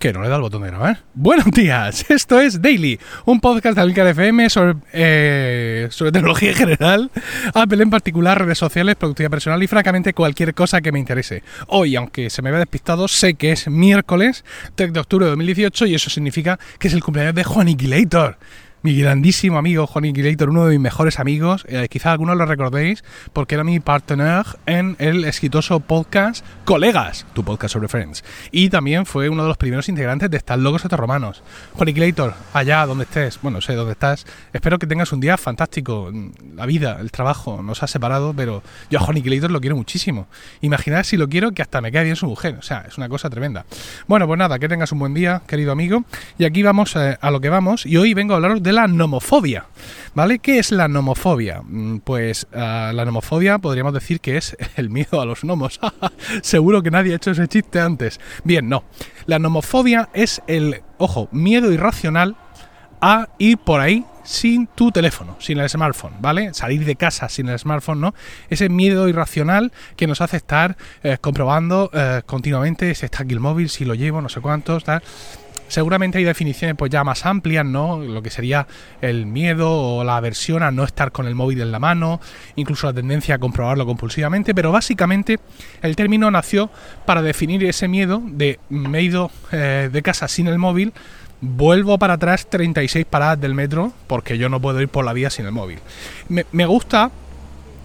que no le da el botón de grabar. Buenos días, esto es Daily, un podcast de Alcar FM sobre, eh, sobre tecnología en general, Apple en particular, redes sociales, productividad personal y francamente cualquier cosa que me interese. Hoy, aunque se me vea despistado, sé que es miércoles 3 de octubre de 2018 y eso significa que es el cumpleaños de Juan Juaniquilator mi grandísimo amigo Juan Inquilator, uno de mis mejores amigos, eh, quizá algunos lo recordéis porque era mi partner en el exitoso podcast Colegas, tu podcast sobre Friends. Y también fue uno de los primeros integrantes de Estas Locos Estos Romanos. Juan Inquilator, allá donde estés, bueno, sé dónde estás, espero que tengas un día fantástico. La vida, el trabajo nos ha separado, pero yo a Juan Inquilator lo quiero muchísimo. Imaginad si lo quiero que hasta me quede bien su mujer, o sea, es una cosa tremenda. Bueno, pues nada, que tengas un buen día, querido amigo. Y aquí vamos eh, a lo que vamos, y hoy vengo a hablaros de la nomofobia. ¿Vale? ¿Qué es la nomofobia? Mm, pues ah, la nomofobia podríamos decir que es el miedo a los gnomos. Seguro que nadie ha hecho ese chiste antes. Bien, no. La nomofobia es el, ojo, miedo irracional a ir por ahí sin tu teléfono, sin el smartphone, ¿vale? Salir de casa sin el smartphone, ¿no? Ese miedo irracional que nos hace estar eh, comprobando eh, continuamente si está aquí el móvil, si lo llevo, no sé cuántos, tal. Seguramente hay definiciones pues ya más amplias, ¿no? Lo que sería el miedo o la aversión a no estar con el móvil en la mano, incluso la tendencia a comprobarlo compulsivamente, pero básicamente el término nació para definir ese miedo de me he ido eh, de casa sin el móvil, vuelvo para atrás 36 paradas del metro porque yo no puedo ir por la vía sin el móvil. Me, me gusta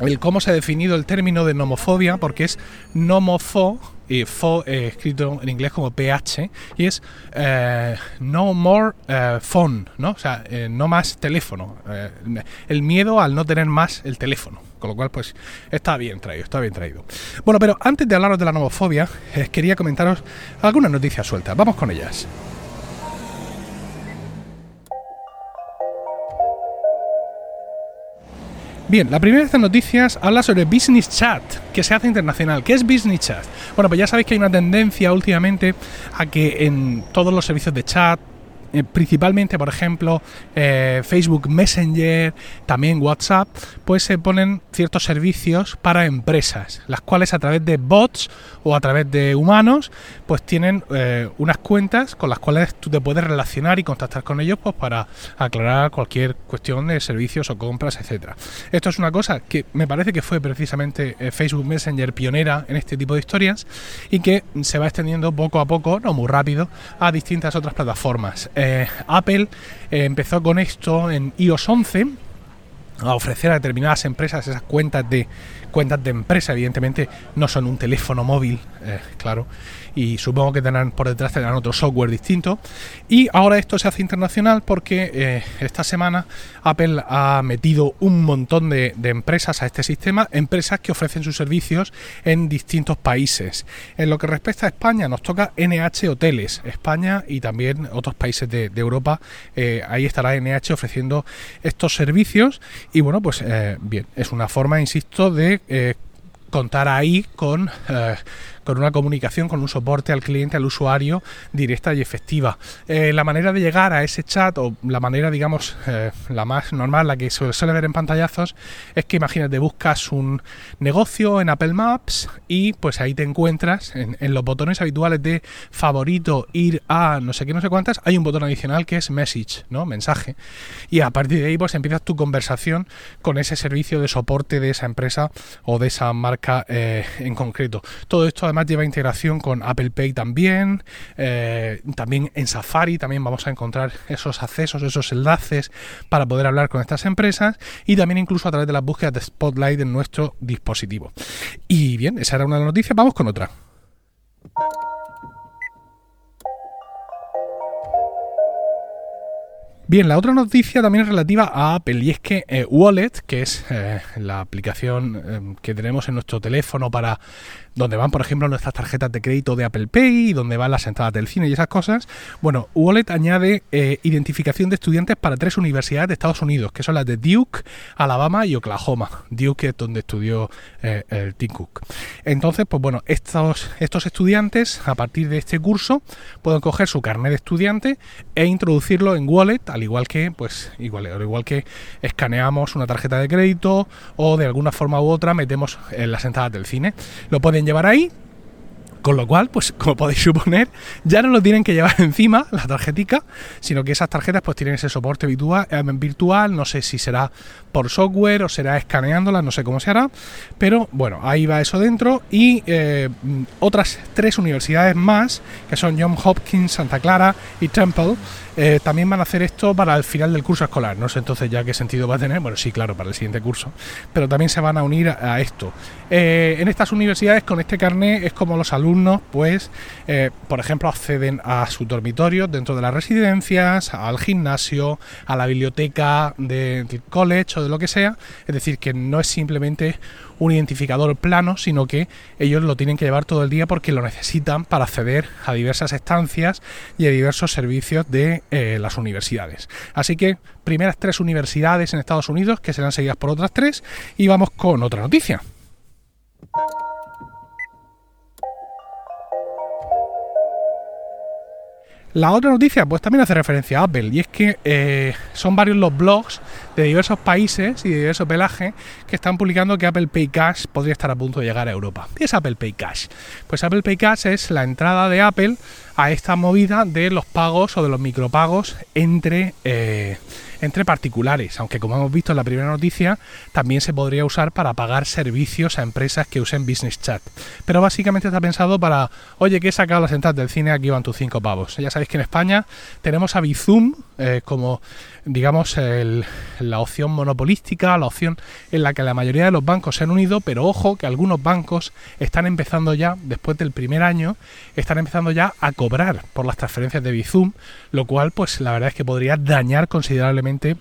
el cómo se ha definido el término de nomofobia porque es nomofo y fo eh, escrito en inglés como PH, y es eh, no more eh, phone, ¿no? O sea, no más teléfono. el miedo al no tener más el teléfono. Con lo cual, pues, está bien traído, está bien traído. Bueno, pero antes de hablaros de la nomofobia, quería comentaros algunas noticias sueltas. Vamos con ellas. Bien, la primera de estas noticias habla sobre Business Chat, que se hace internacional. ¿Qué es Business Chat? Bueno, pues ya sabéis que hay una tendencia últimamente a que en todos los servicios de chat, eh, principalmente, por ejemplo, eh, Facebook Messenger, también WhatsApp, pues se ponen ciertos servicios para empresas, las cuales a través de bots o a través de humanos, pues tienen eh, unas cuentas con las cuales tú te puedes relacionar y contactar con ellos pues para aclarar cualquier cuestión de servicios o compras, etcétera. Esto es una cosa que me parece que fue precisamente Facebook Messenger pionera en este tipo de historias y que se va extendiendo poco a poco, no muy rápido, a distintas otras plataformas. Eh, Apple eh, empezó con esto en iOS 11 a ofrecer a determinadas empresas esas cuentas de cuentas de empresa evidentemente no son un teléfono móvil eh, claro y supongo que tendrán por detrás tendrán otro software distinto. Y ahora esto se hace internacional porque eh, esta semana Apple ha metido un montón de, empresas a este sistema, empresas que ofrecen sus servicios en distintos países. En lo que respecta a España, nos toca NH Hoteles, España y también otros países de, Europa. Eh, ahí estará NH ofreciendo estos servicios y bueno, pues bien, es una forma, insisto, de contar ahí con con una comunicación, con un soporte al cliente, al usuario directa y efectiva. Eh, la manera de llegar a ese chat, o la manera, digamos, eh, la más normal, la que se suele ver en pantallazos, es que imagínate, buscas un negocio en Apple Maps y pues ahí te encuentras en, los botones habituales de favorito, ir a no sé qué, no sé cuántas, hay un botón adicional que es message, ¿no? Mensaje. Y a partir de ahí pues empiezas tu conversación con ese servicio de soporte de esa empresa o de esa marca eh, en concreto. Todo esto además lleva integración con Apple Pay también, eh, también en Safari también vamos a encontrar esos accesos, esos enlaces para poder hablar con estas empresas y también incluso a través de las búsquedas de Spotlight en nuestro dispositivo. Y bien, esa era una noticia, vamos con otra. Bien, la otra noticia también es relativa a Apple y es que eh, Wallet, que es eh, la aplicación que tenemos en nuestro teléfono para donde van, por ejemplo, nuestras tarjetas de crédito de Apple Pay, donde van las entradas del cine y esas cosas. Bueno, Wallet añade eh, identificación de estudiantes para tres universidades de Estados Unidos, que son las de Duke, Alabama y Oklahoma. Duke es donde estudió el Tim Cook. Entonces, pues bueno, estos, estos estudiantes, a partir de este curso, pueden coger su carnet de estudiante e introducirlo en Wallet, al igual que, pues, igual, al igual que escaneamos una tarjeta de crédito o de alguna forma u otra metemos en las entradas del cine. Lo pueden llevar ahí Con lo cual, pues como podéis suponer, ya no lo tienen que llevar encima la tarjetica, sino que esas tarjetas pues tienen ese soporte virtual, eh, virtual, no sé si será por software o será escaneándolas, no sé cómo se hará, pero bueno, ahí va eso dentro y eh, otras tres universidades más, que son John Hopkins, Santa Clara y Temple, eh, también van a hacer esto para el final del curso escolar. No sé entonces ya qué sentido va a tener. Bueno, sí, claro, para el siguiente curso. Pero también se van a unir a, esto. Eh, en estas universidades, con este carnet, es como los alumnos, pues, eh, por ejemplo, acceden a su dormitorio dentro de las residencias, al gimnasio, a la biblioteca del college o de lo que sea. Es decir, que no es simplemente un identificador plano, sino que ellos lo tienen que llevar todo el día porque lo necesitan para acceder a diversas estancias y a diversos servicios de eh, las universidades. Así que primeras tres universidades en Estados Unidos que serán seguidas por otras tres y vamos con otra noticia. La otra noticia, pues también hace referencia a Apple, y es que eh, son varios los blogs de diversos países y de diversos pelajes que están publicando que Apple Pay Cash podría estar a punto de llegar a Europa. ¿Qué es Apple Pay Cash? Pues Apple Pay Cash es la entrada de Apple a esta movida de los pagos o de los micropagos entre... Eh, entre particulares, aunque como hemos visto en la primera noticia, también se podría usar para pagar servicios a empresas que usen Business Chat. Pero básicamente está pensado para, oye, que he sacado las entradas del cine, aquí van tus cinco pavos. Ya sabéis que en España tenemos a Bizum eh, como, digamos, la opción monopolística, la opción en la que la mayoría de los bancos se han unido, pero ojo que algunos bancos están empezando ya, después del primer año, están empezando ya a cobrar por las transferencias de Bizum, lo cual, pues la verdad es que podría dañar considerablemente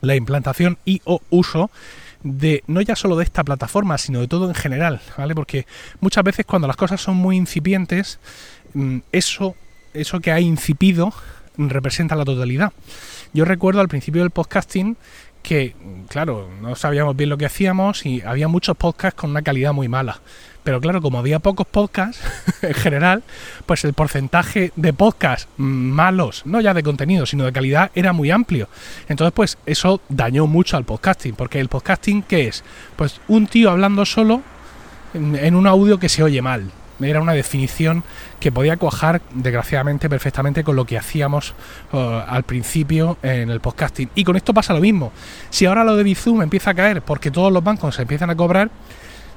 la implantación y o uso de no ya solo de esta plataforma, sino de todo en general, ¿vale? Porque muchas veces cuando las cosas son muy incipientes, mm, eso, eso que ha incipido representa la totalidad. Yo recuerdo al principio del podcasting que, claro, no sabíamos bien lo que hacíamos y había muchos podcasts con una calidad muy mala. Pero claro, como había pocos podcasts en general, pues el porcentaje de podcasts malos, no ya de contenido, sino de calidad, era muy amplio. Entonces, pues eso dañó mucho al podcasting, porque el podcasting, ¿qué es? Pues un tío hablando solo en un audio que se oye mal. Era una definición que podía cuajar, desgraciadamente, perfectamente con lo que hacíamos uh, al principio en el podcasting. Y con esto pasa lo mismo. Si ahora lo de Bizum empieza a caer porque todos los bancos se empiezan a cobrar,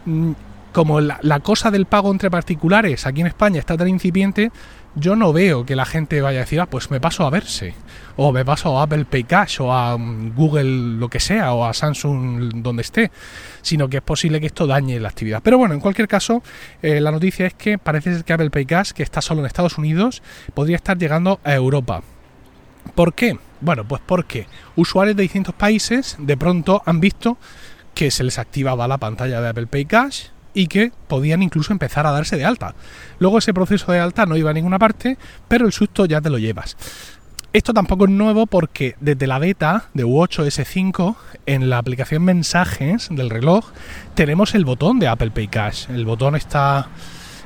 mm, como la, cosa del pago entre particulares aquí en España está tan incipiente, yo no veo que la gente vaya a decir, ah, pues me paso a verse, o me paso a Apple Pay Cash, o a mm, Google lo que sea, o a Samsung donde esté, sino que es posible que esto dañe la actividad. Pero bueno, en cualquier caso, eh, la noticia es que parece ser que Apple Pay Cash, que está solo en Estados Unidos, podría estar llegando a Europa. ¿Por qué? Bueno, pues porque usuarios de distintos países de pronto han visto que se les activaba la pantalla de Apple Pay Cash, y que podían incluso empezar a darse de alta. Luego ese proceso de alta no iba a ninguna parte, pero el susto ya te lo llevas. Esto tampoco es nuevo porque desde la beta de U8 S5 en la aplicación mensajes del reloj tenemos el botón de Apple Pay Cash. El botón está,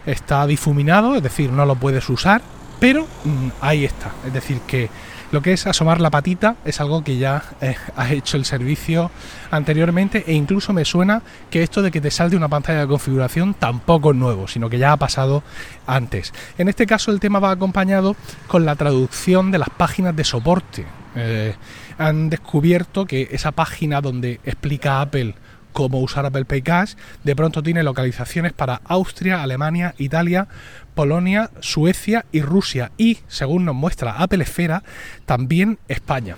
está difuminado, es decir, no lo puedes usar, pero mm, ahí está. Es decir, que lo que es asomar la patita es algo que ya eh, ha hecho el servicio anteriormente e incluso me suena que esto de que te salte una pantalla de configuración tampoco es nuevo, sino que ya ha pasado antes. En este caso el tema va acompañado con la traducción de las páginas de soporte. Eh, han descubierto que esa página donde explica Apple cómo usar Apple Pay Cash, de pronto tiene localizaciones para Austria, Alemania, Italia, Polonia, Suecia y Rusia y, según nos muestra Apple Esfera, también España.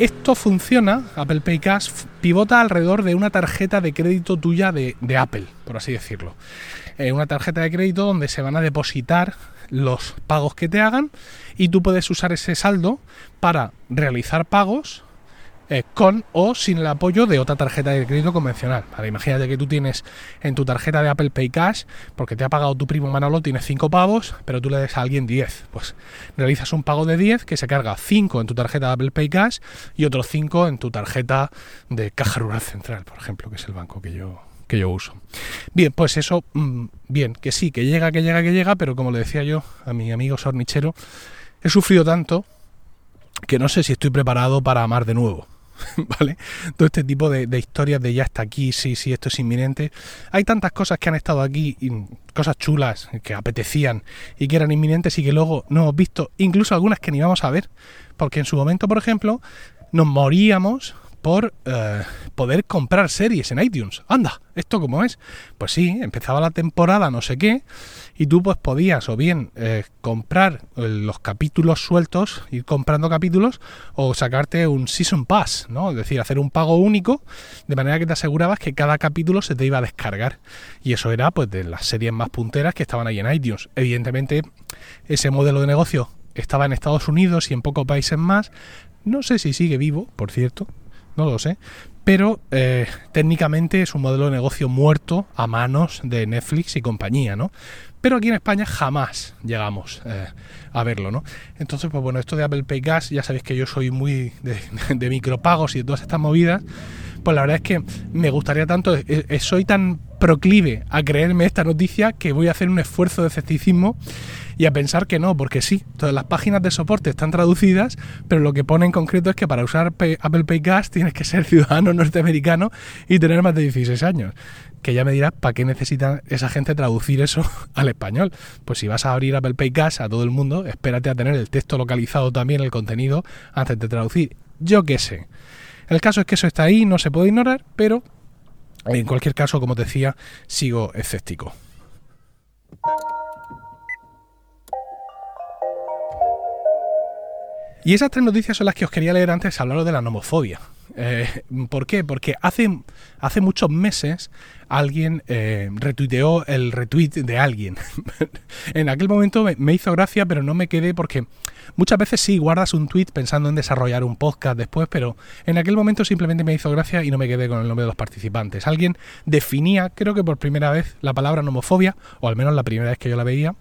Esto funciona, Apple Pay Cash pivota alrededor de una tarjeta de crédito tuya de, Apple, por así decirlo. Eh, una tarjeta de crédito donde se van a depositar los pagos que te hagan y tú puedes usar ese saldo para realizar pagos eh, con o sin el apoyo de otra tarjeta de crédito convencional. imagínate que tú tienes en tu tarjeta de Apple Pay Cash, porque te ha pagado tu primo Manolo, tienes 5 pavos, pero tú le des a alguien 10. Pues realizas un pago de 10 que se carga 5 en tu tarjeta de Apple Pay Cash y otros 5 en tu tarjeta de Caja Rural Central, por ejemplo, que es el banco que yo que yo uso. Bien, pues eso, mm, bien, que sí, que llega, que llega, que llega, pero como le decía yo a mi amigo sornichero, he sufrido tanto que no sé si estoy preparado para amar de nuevo. ¿vale? Todo este tipo de, historias de ya está aquí, sí, sí, esto es inminente. Hay tantas cosas que han estado aquí, cosas chulas que apetecían y que eran inminentes y que luego no hemos visto, incluso algunas que ni vamos a ver, porque en su momento, por ejemplo, nos moríamos por eh, poder comprar series en iTunes. Anda, ¿esto cómo es? Pues sí, empezaba la temporada no sé qué y tú pues podías o bien eh, comprar eh, los capítulos sueltos, ir comprando capítulos o sacarte un Season Pass, ¿no? Es decir, hacer un pago único de manera que te asegurabas que cada capítulo se te iba a descargar. Y eso era pues de las series más punteras que estaban ahí en iTunes. Evidentemente, ese modelo de negocio estaba en Estados Unidos y en pocos países más. No sé si sigue vivo, por cierto, no lo sé, pero eh, técnicamente es un modelo de negocio muerto a manos de Netflix y compañía, ¿no? Pero aquí en España jamás llegamos eh, a verlo, ¿no? Entonces, pues bueno, esto de Apple Pay Gas, ya sabéis que yo soy muy de, de micropagos y de todas estas movidas, pues la verdad es que me gustaría tanto, eh, soy tan proclive a creerme esta noticia que voy a hacer un esfuerzo de escepticismo y a pensar que no, porque sí, todas las páginas de soporte están traducidas, pero lo que pone en concreto es que para usar Apple Pay Gas tienes que ser ciudadano norteamericano y tener más de 16 años. Que ya me dirás, ¿para qué necesita esa gente traducir eso al español? Pues si vas a abrir Apple Pay Gas a todo el mundo, espérate a tener el texto localizado también, el contenido, antes de traducir. Yo qué sé. El caso es que eso está ahí, no se puede ignorar, pero en cualquier caso, como te decía, sigo escéptico. Y esas tres noticias son las que os quería leer antes, hablaros de la nomofobia. Eh, ¿Por qué? Porque hace, hace muchos meses alguien eh, retuiteó el retweet de alguien. en aquel momento me, hizo gracia, pero no me quedé porque muchas veces sí guardas un tweet pensando en desarrollar un podcast después, pero en aquel momento simplemente me hizo gracia y no me quedé con el nombre de los participantes. Alguien definía, creo que por primera vez, la palabra nomofobia, o al menos la primera vez que yo la veía,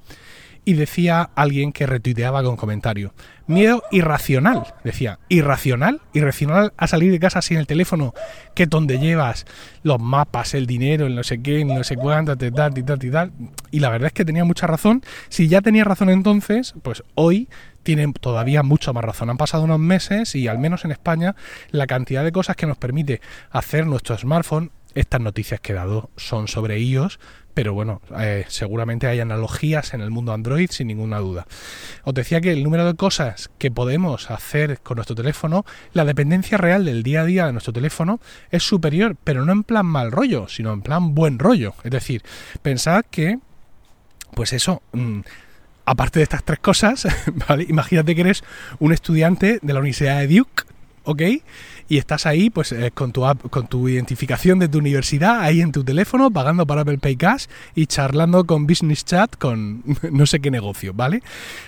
y decía alguien que retuiteaba con comentario. Miedo irracional, decía. ¿Irracional? ¿Irracional a salir de casa sin el teléfono? Que donde llevas los mapas, el dinero, el no sé qué, no sé cuánto, tal, tal, tal, tal. Y la verdad es que tenía mucha razón. Si ya tenía razón entonces, pues hoy tienen todavía mucho más razón. Han pasado unos meses y al menos en España la cantidad de cosas que nos permite hacer nuestro smartphone, estas noticias que he dado son sobre iOS, pero bueno, eh, seguramente hay analogías en el mundo Android sin ninguna duda. Os decía que el número de cosas que podemos hacer con nuestro teléfono, la dependencia real del día a día de nuestro teléfono es superior, pero no en plan mal rollo, sino en plan buen rollo. Es decir, pensad que, pues eso... Mm, aparte de estas tres cosas, ¿vale? imagínate que eres un estudiante de la Universidad de Duke, ¿ok? y estás ahí pues eh, con, tu con tu identificación de tu universidad ahí en tu teléfono pagando para Apple Pay Cash y charlando con Business Chat con no sé qué negocio, ¿vale?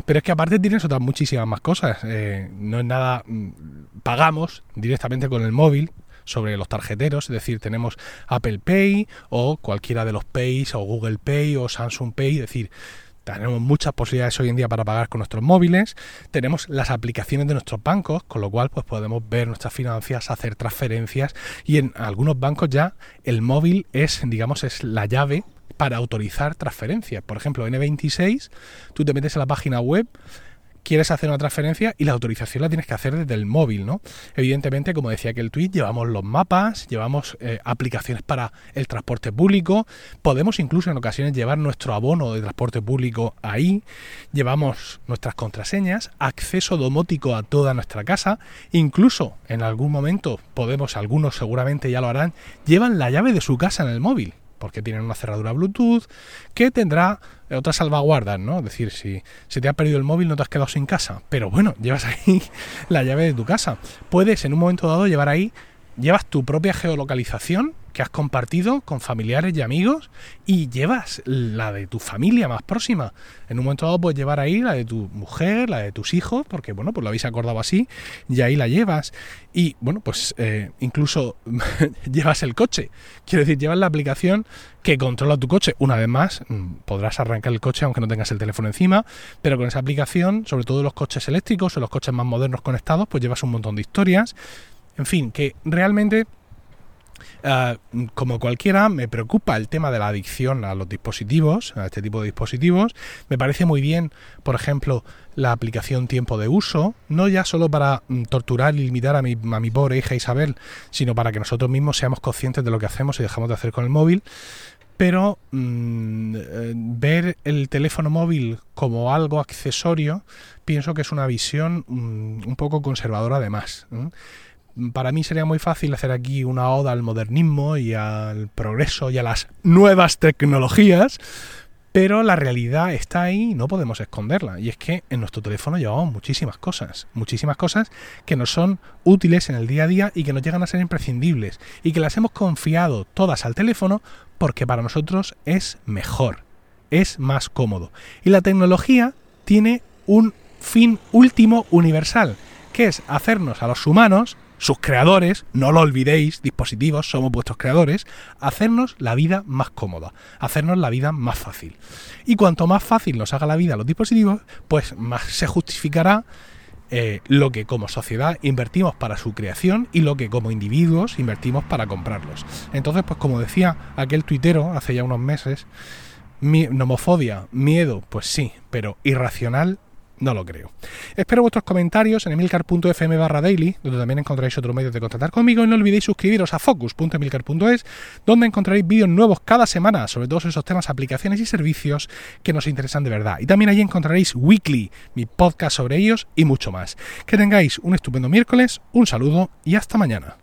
Pero es que aparte tienes otras muchísimas más cosas. Eh, no es nada... Mm, pagamos directamente con el móvil sobre los tarjeteros, es decir, tenemos Apple Pay o cualquiera de los Pays o Google Pay o Samsung Pay, es decir, tenemos muchas posibilidades hoy en día para pagar con nuestros móviles, tenemos las aplicaciones de nuestros bancos, con lo cual pues podemos ver nuestras finanzas, hacer transferencias y en algunos bancos ya el móvil es, digamos, es la llave para autorizar transferencias. Por ejemplo, N26, tú te metes en la página web, quieres hacer una transferencia y la autorización la tienes que hacer desde el móvil, ¿no? Evidentemente, como decía que el tweet, llevamos los mapas, llevamos eh, aplicaciones para el transporte público, podemos incluso en ocasiones llevar nuestro abono de transporte público ahí, llevamos nuestras contraseñas, acceso domótico a toda nuestra casa, incluso en algún momento podemos, algunos seguramente ya lo harán, llevan la llave de su casa en el móvil porque tienen una cerradura Bluetooth que tendrá otras salvaguardas, ¿no? Es decir, si se te ha perdido el móvil no te has quedado sin casa, pero bueno, llevas ahí la llave de tu casa. Puedes en un momento dado llevar ahí, llevas tu propia geolocalización que has compartido con familiares y amigos y llevas la de tu familia más próxima. En un momento dado puedes llevar ahí la de tu mujer, la de tus hijos, porque bueno, pues lo habéis acordado así y ahí la llevas. Y bueno, pues eh, incluso llevas el coche. Quiero decir, llevas la aplicación que controla tu coche. Una vez más, mm, podrás arrancar el coche aunque no tengas el teléfono encima, pero con esa aplicación, sobre todo los coches eléctricos o los coches más modernos conectados, pues llevas un montón de historias. En fin, que realmente Uh, como cualquiera, me preocupa el tema de la adicción a los dispositivos, a este tipo de dispositivos. Me parece muy bien, por ejemplo, la aplicación tiempo de uso, no ya solo para mm, torturar y limitar a mi, a mi pobre hija Isabel, sino para que nosotros mismos seamos conscientes de lo que hacemos y dejamos de hacer con el móvil. Pero mmm, ver el teléfono móvil como algo accesorio, pienso que es una visión mmm, un poco conservadora además. ¿eh? Para mí sería muy fácil hacer aquí una oda al modernismo y al progreso y a las nuevas tecnologías, pero la realidad está ahí y no podemos esconderla. Y es que en nuestro teléfono llevamos muchísimas cosas, muchísimas cosas que nos son útiles en el día a día y que nos llegan a ser imprescindibles y que las hemos confiado todas al teléfono porque para nosotros es mejor, es más cómodo. Y la tecnología tiene un fin último universal, que es hacernos a los humanos sus creadores, no lo olvidéis, dispositivos, somos vuestros creadores, hacernos la vida más cómoda, hacernos la vida más fácil. Y cuanto más fácil nos haga la vida los dispositivos, pues más se justificará eh, lo que como sociedad invertimos para su creación y lo que como individuos invertimos para comprarlos. Entonces, pues como decía aquel tuitero hace ya unos meses, mi, nomofobia, miedo, pues sí, pero irracional no lo creo. Espero vuestros comentarios en emilcar.fm barra daily, donde también encontraréis otros medios de contactar conmigo. Y no olvidéis suscribiros a focus.emilcar.es, donde encontraréis vídeos nuevos cada semana sobre todos esos temas, aplicaciones y servicios que nos interesan de verdad. Y también allí encontraréis Weekly, mi podcast sobre ellos y mucho más. Que tengáis un estupendo miércoles, un saludo y hasta mañana.